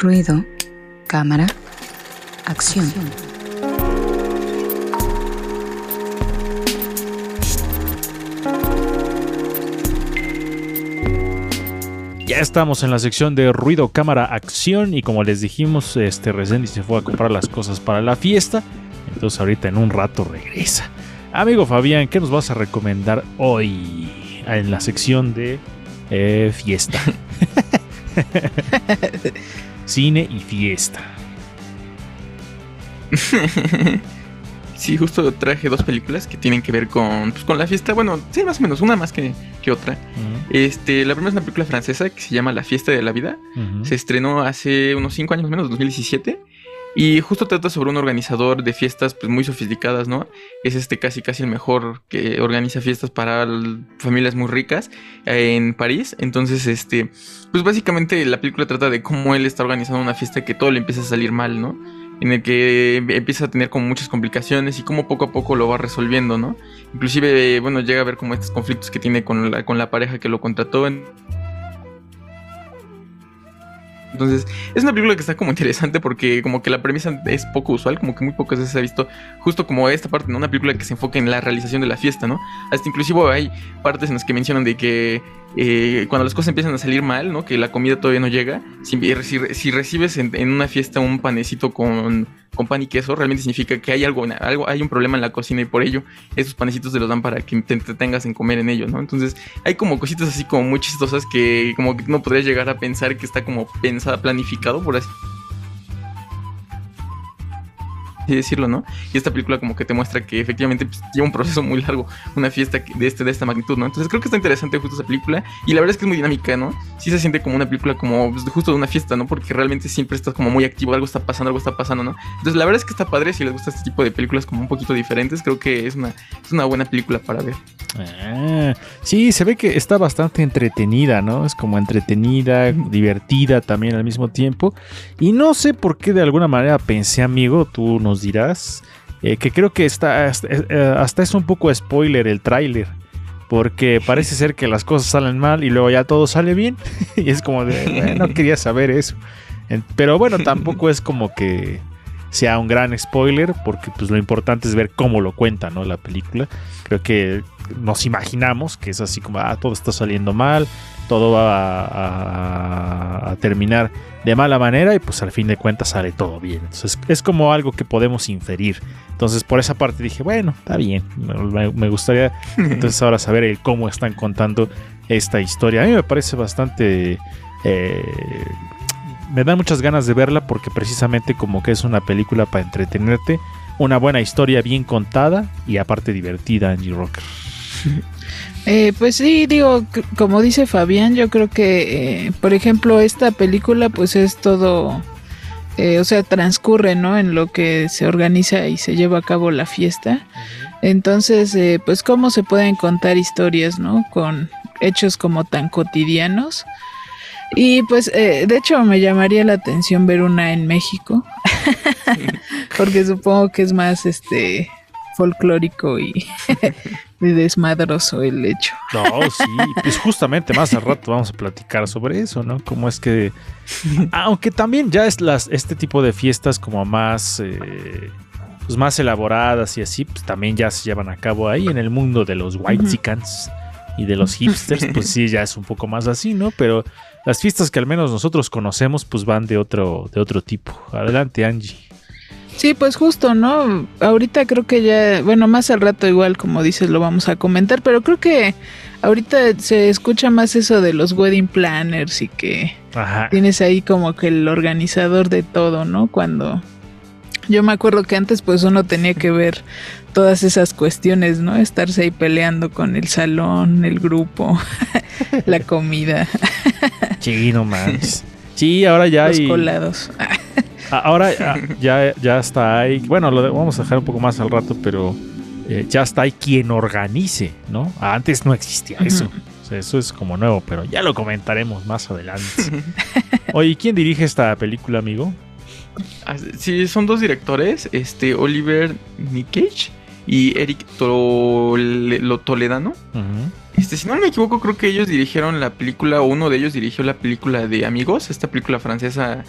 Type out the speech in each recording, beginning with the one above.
Ruido, cámara, acción. Ya estamos en la sección de ruido, cámara, acción y como les dijimos, este Resendi se fue a comprar las cosas para la fiesta, entonces ahorita en un rato regresa. Amigo Fabián, ¿qué nos vas a recomendar hoy en la sección de eh, fiesta? Cine y fiesta. Sí, justo traje dos películas que tienen que ver con, pues, con la fiesta. Bueno, sí, más o menos, una más que, que otra. Este, la primera es una película francesa que se llama La fiesta de la vida. Se estrenó hace unos 5 años menos, 2017. Y justo trata sobre un organizador de fiestas pues, muy sofisticadas, ¿no? Es este casi casi el mejor que organiza fiestas para familias muy ricas eh, en París. Entonces, este, pues básicamente la película trata de cómo él está organizando una fiesta que todo le empieza a salir mal, ¿no? En el que empieza a tener como muchas complicaciones y cómo poco a poco lo va resolviendo, ¿no? Inclusive, eh, bueno, llega a ver como estos conflictos que tiene con la, con la pareja que lo contrató. En- Entonces, es una película que está como interesante porque como que la premisa es poco usual, como que muy pocas veces se ha visto justo como esta parte, ¿no? Una película que se enfoca en la realización de la fiesta, ¿no? Hasta inclusive hay partes en las que mencionan de que eh, cuando las cosas empiezan a salir mal, ¿no? Que la comida todavía no llega. Si, si- si recibes en, una fiesta un panecito con, pan y queso, realmente significa que hay algo, algo, hay un problema en la cocina y por ello esos panecitos te los dan para que te entretengas en comer en ellos. Entonces hay como cositas así como muy chistosas que como que no podrías llegar a pensar que está como pensada, planificado, por así así decirlo, ¿no? Y esta película como que te muestra que efectivamente pues, lleva un proceso muy largo, una fiesta de, este, de esta magnitud, ¿no? Entonces creo que está interesante justo esa película y la verdad es que es muy dinámica, ¿no? Sí se siente como una película como pues, justo de una fiesta, ¿no? Porque realmente siempre estás como muy activo, algo está pasando, algo está pasando, ¿no? Entonces la verdad es que está padre, si les gusta este tipo de películas como un poquito diferentes, creo que es una, es una buena película para ver. Ah, sí, se ve que está bastante entretenida, ¿no? Es como entretenida, divertida también al mismo tiempo. Y no sé por qué de alguna manera pensé, amigo, tú nos dirás, eh, que creo que está, hasta, eh, hasta es un poco spoiler el tráiler. Porque parece ser que las cosas salen mal y luego ya todo sale bien. y es como de, "Bueno, no quería saber eso. Pero bueno, tampoco es como que sea un gran spoiler, porque pues lo importante es ver cómo lo cuenta, ¿no? La película. Creo que nos imaginamos que es así como, ah, todo está saliendo mal, todo va a, a- a terminar de mala manera y pues al fin de cuentas sale todo bien. Entonces es como algo que podemos inferir. Entonces por esa parte dije, bueno, está bien, me, me gustaría entonces ahora saber el cómo están contando esta historia. A mí me parece bastante... eh, me dan muchas ganas de verla porque precisamente como que es una película para entretenerte, una buena historia bien contada y aparte divertida, Angie Rocker. Eh, pues sí, digo, como dice Fabián, yo creo que, eh, por ejemplo, esta película pues es todo, eh, o sea, transcurre, ¿no? En lo que se organiza y se lleva a cabo la fiesta. Entonces, eh, pues cómo se pueden contar historias, ¿no? Con hechos como tan cotidianos. Y pues, eh, de hecho, me llamaría la atención ver una en México, porque supongo que es más, este, folclórico y, y desmadroso el hecho. No, sí, pues justamente más al rato vamos a platicar sobre eso, ¿no? Cómo es que... Aunque también ya es las, este tipo de fiestas como más... eh, pues más elaboradas y así, pues también ya se llevan a cabo ahí en el mundo de los white y de los hipsters, pues sí, ya es un poco más así, ¿no? Pero las fiestas que al menos nosotros conocemos, pues van de otro, de otro tipo. Adelante, Angie. Sí, pues justo, ¿no? Ahorita creo que ya, bueno, más al rato igual, como dices, lo vamos a comentar, pero creo que ahorita se escucha más eso de los wedding planners y que Ajá. tienes ahí como que el organizador de todo, ¿no? Cuando yo me acuerdo que antes pues uno tenía que ver todas esas cuestiones, ¿no? Estarse ahí peleando con el salón, el grupo, la comida, Sí, no. Sí, ahora ya los hay. colados. A- Ahora ya, ya, ya está ahí. Bueno, lo de- vamos a dejar un poco más al rato, pero eh, ya está ahí quien organice, ¿no? Antes no existía eso. O sea, eso es como nuevo, pero ya lo comentaremos más adelante. Oye, ¿quién dirige esta película, amigo? Ah, Sí, son dos directores, este Oliver Nikech y Eric Tole- lo Toledano. Este, si no me equivoco, creo que ellos dirigieron la película, o uno de ellos dirigió la película de Amigos, esta película francesa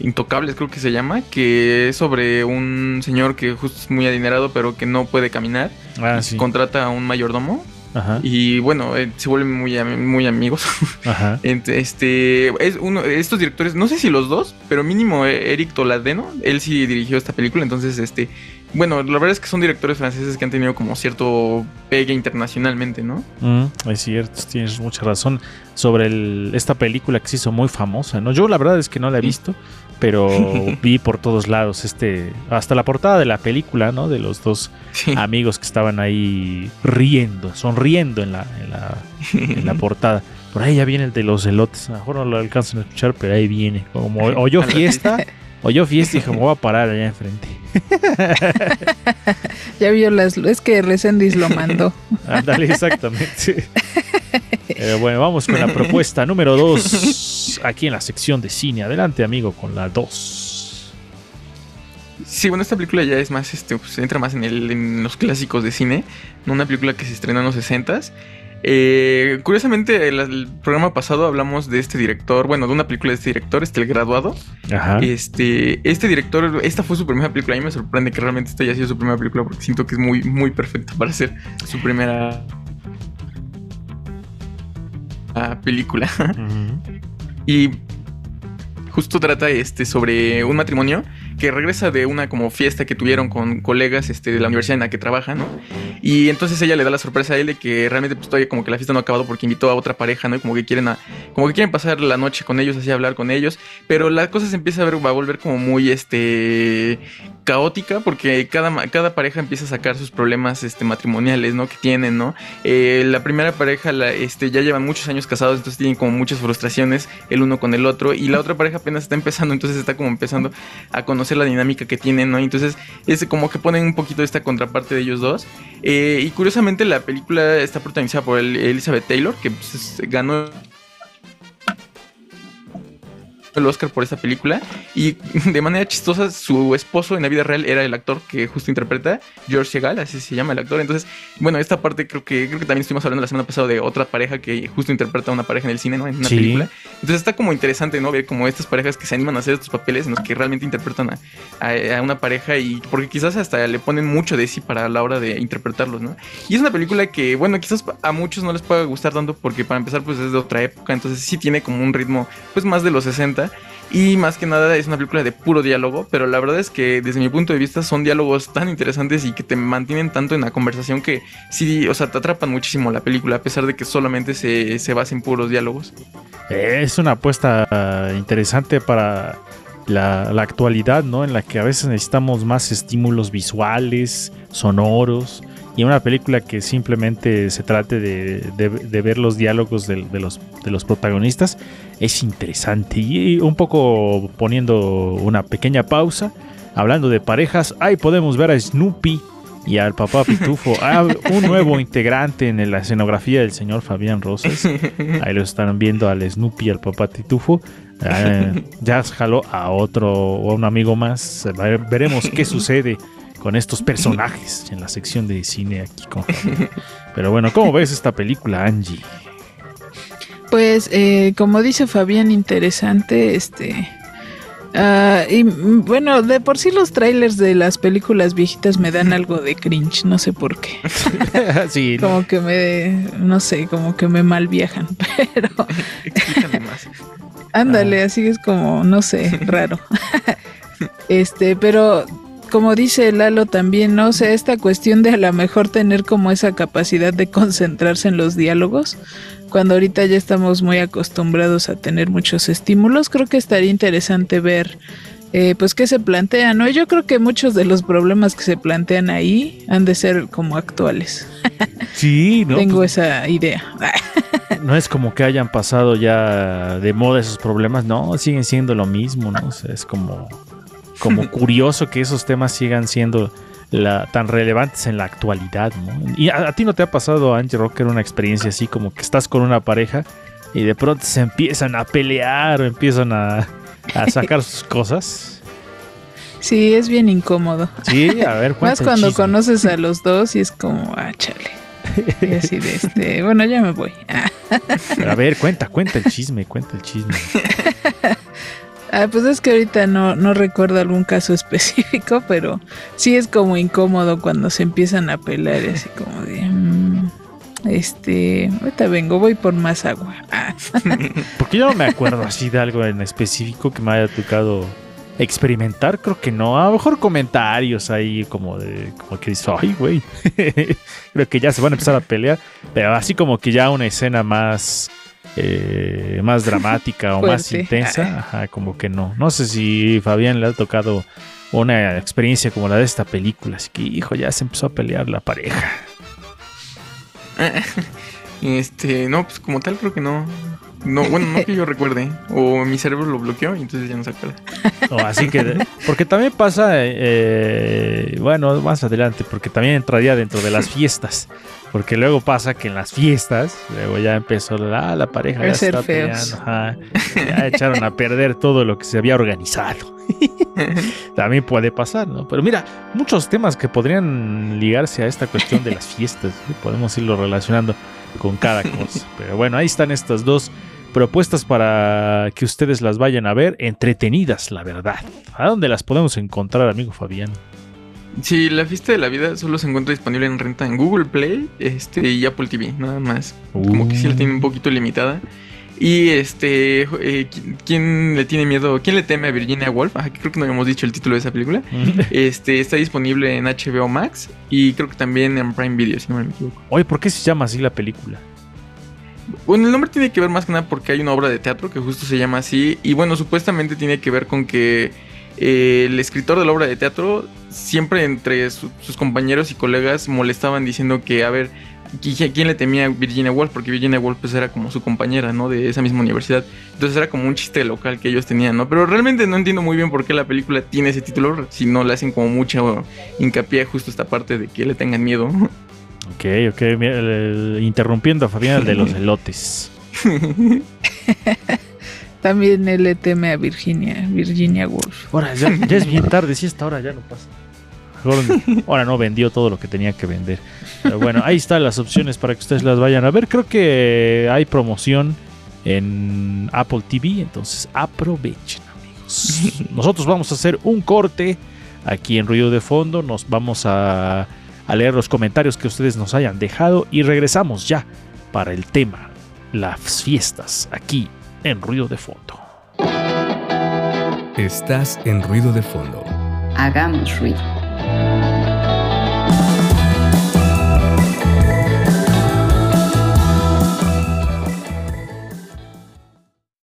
Intocables, creo que se llama, que es sobre un señor que justo es muy adinerado, pero que no puede caminar. Ah, sí. Contrata a un mayordomo Ajá. y bueno, eh, se vuelven muy, muy amigos. Ajá. Este es uno estos directores, no sé si los dos, pero mínimo eh, Eric Toladeno, él sí dirigió esta película, entonces este, bueno, la verdad es que son directores franceses que han tenido como cierto pegue internacionalmente, ¿no? Mm, es cierto, tienes mucha razón sobre el- esta película que se hizo muy famosa, ¿no? Yo la verdad es que no la he visto, pero vi por todos lados este, hasta la portada de la película, ¿no? De los dos Sí. amigos que estaban ahí riendo, sonriendo en la, en la, en la portada. Por ahí ya viene el de los elotes, a lo mejor no lo alcanzan a escuchar, pero ahí viene. Como o yo A la fiesta, o yo fiesta y dije, me voy a parar allá enfrente. Ya vio las. Es que Resendis lo mandó. Ándale, exactamente. Pero bueno, vamos con la propuesta número 2. Aquí en la sección de cine. Adelante, amigo, con la 2. Sí, bueno, esta película ya es más, este, pues, entra más en, el, en los clásicos de cine, no una película que se estrenó en los 60s. Eh, curiosamente, el, el programa pasado hablamos de este director, bueno, de una película de este director, este El Graduado. Ajá. Este, este director, esta fue su primera película. A mí me sorprende que realmente esta haya sido su primera película porque siento que es muy, muy perfecta para ser su primera ah, película. Ujú. Y justo trata este sobre un matrimonio que regresa de una como fiesta que tuvieron con colegas este, de la universidad en la que trabaja, ¿no? Y entonces ella le da la sorpresa a él de que realmente pues todavía como que la fiesta no ha acabado porque invitó a otra pareja, ¿no? Y como que quieren a- como que quieren pasar la noche con ellos, así hablar con ellos, pero la cosa se empieza a ver, va a volver como muy este caótica porque cada, cada pareja empieza a sacar sus problemas este, matrimoniales, ¿no? Que tienen, ¿no? Eh, la primera pareja este, ya llevan muchos años casados, entonces tienen como muchas frustraciones el uno con el otro. Y la otra pareja apenas está empezando, entonces está como empezando a conocer la dinámica que tienen, ¿no? Entonces es como que ponen un poquito esta contraparte de ellos dos. Eh, y curiosamente la película está protagonizada por el- Elizabeth Taylor, que pues, es- ganó el Oscar por esta película y de manera chistosa su esposo en la vida real era el actor que justo interpreta George Segal, así se llama el actor. Entonces, bueno, esta parte creo que creo que también estuvimos hablando la semana pasada de otra pareja que justo interpreta a una pareja en el cine, ¿no? En una Sí. película. Entonces está como interesante, ¿no? Ver como estas parejas que se animan a hacer estos papeles en los que realmente interpretan a, a- a una pareja y porque quizás hasta le ponen mucho de sí para la hora de interpretarlos, ¿no? Y es una película que, bueno, quizás a muchos no les pueda gustar tanto porque para empezar pues es de otra época, entonces sí tiene como un ritmo pues más de los 60 y más que nada es una película de puro diálogo, pero la verdad es que desde mi punto de vista son diálogos tan interesantes y que te mantienen tanto en la conversación que sí, o sea, te atrapan muchísimo la película a pesar de que solamente se, se basa en puros diálogos. Es una apuesta interesante para la, la actualidad, ¿no? En la que a veces necesitamos más estímulos visuales, sonoros, y una película que simplemente se trate de, de- de ver los diálogos de, los, de los protagonistas es interesante. Y un poco poniendo una pequeña pausa, hablando de parejas, ahí podemos ver a Snoopy y al papá Pitufo, Ah, un nuevo integrante en la escenografía del señor Fabián Rosas. Ahí lo están viendo al Snoopy y al papá Pitufo. Ah, ya jaló a otro o a un amigo más. Ver- Veremos qué sucede con estos personajes en la sección de cine aquí con. Pero bueno, ¿cómo ves esta película, Angie? Pues, eh, como dice Fabián, interesante, este... ah, y mm, bueno, de por sí los trailers de las películas viejitas me dan algo de cringe, no sé por qué. sí, ¿no? Como que me, no sé, como que me mal viajan, pero Explícame más. ándale, así es como, no sé, raro. este, pero como dice Lalo también, no sé, esta cuestión de a lo mejor tener como esa capacidad de concentrarse en los diálogos, cuando ahorita ya estamos muy acostumbrados a tener muchos estímulos, creo que estaría interesante ver eh, pues qué se plantea, ¿no? Yo creo que muchos de los problemas que se plantean ahí han de ser como actuales. Sí, ¿no? Tengo Pues, esa idea. no es como que hayan pasado ya de moda esos problemas, no, siguen siendo lo mismo, ¿no? O sea, es como, como curioso que esos temas sigan siendo la- tan relevantes en la actualidad, ¿no? Y a, a ti no te ha pasado, Angie Rocker, una experiencia así como que estás con una pareja y de pronto se empiezan a pelear o empiezan a, a sacar sus cosas. Sí, es bien incómodo. Sí, a ver, Más cuando chisme. conoces a los dos y es como, ah, chale. Y así de este, bueno, ya me voy. A ver, cuenta, cuenta el chisme, cuenta el chisme. Ah, pues es que ahorita no, no recuerdo algún caso específico, pero sí es como incómodo cuando se empiezan a pelear, así como de. mm, este. Ahorita vengo, voy por más agua. Porque yo no me acuerdo así de algo en específico que me haya tocado experimentar. Creo que no. A lo mejor comentarios ahí como de. Como que dices, ay, güey. Creo que ya se van a empezar a pelear. Pero así como que ya una escena más. Eh, más dramática o más intensa. Ajá, como que no. No sé si Fabián le ha tocado una experiencia como la de esta película. Así que, hijo, ya se empezó a pelear la pareja. Este, no, pues como tal creo que no. No, bueno, no que yo recuerde. O mi cerebro lo bloqueó y entonces ya no se acuerda. No, así que, porque también pasa, eh, bueno, más adelante, porque también entraría dentro de las fiestas. Porque luego pasa que en las fiestas, luego ya empezó la, la pareja ya ser está feos. peleando, ajá, ya echaron a perder todo lo que se había organizado. También puede pasar, ¿no? Pero mira, muchos temas que podrían ligarse a esta cuestión de las fiestas, ¿sí? podemos irlo relacionando con cada cosa. Pero bueno, ahí están estas dos propuestas para que ustedes las vayan a ver, entretenidas, la verdad. ¿A dónde las podemos encontrar, amigo Fabián? Sí, la fiesta de la vida solo se encuentra disponible en renta en Google Play este, y Apple TV, nada más. Como que sí la tiene un poquito limitada. Y este, eh, ¿qui- ¿quién le tiene miedo? ¿Quién le teme a Virginia Woolf? Ah, que creo que no habíamos dicho el título de esa película. Este, está disponible en HBO Max y creo que también en Prime Video, si no me equivoco. Oye, ¿por qué se llama así la película? Bueno, el nombre tiene que ver más que nada porque hay una obra de teatro que justo se llama así. Y bueno, supuestamente tiene que ver con que eh, el escritor de la obra de teatro siempre entre su- sus compañeros y colegas molestaban diciendo que, a ver, ¿qui- ¿quién le temía a Virginia Woolf? Porque Virginia Woolf pues, era como su compañera, ¿no? De esa misma universidad. Entonces era como un chiste local que ellos tenían, ¿no? Pero realmente no entiendo muy bien por qué la película tiene ese título, si no le hacen como mucho hincapié justo esta parte de que le tengan miedo. Ok, ok, mira, el- el- interrumpiendo a Fabián, el de los elotes. también él le teme a Virginia, Virginia Woolf. Ahora, ya, ya es bien tarde, si esta hora ya no pasa. Ahora, ahora no vendió todo lo que tenía que vender. Pero bueno, ahí están las opciones para que ustedes las vayan a ver. Creo que hay promoción en Apple TV, entonces aprovechen, amigos. Nosotros vamos a hacer un corte aquí en Ruido de Fondo. Nos vamos a, a leer los comentarios que ustedes nos hayan dejado y regresamos ya para el tema, las fiestas, aquí en Ruido de Fondo. Estás en ruido de fondo. Hagamos ruido.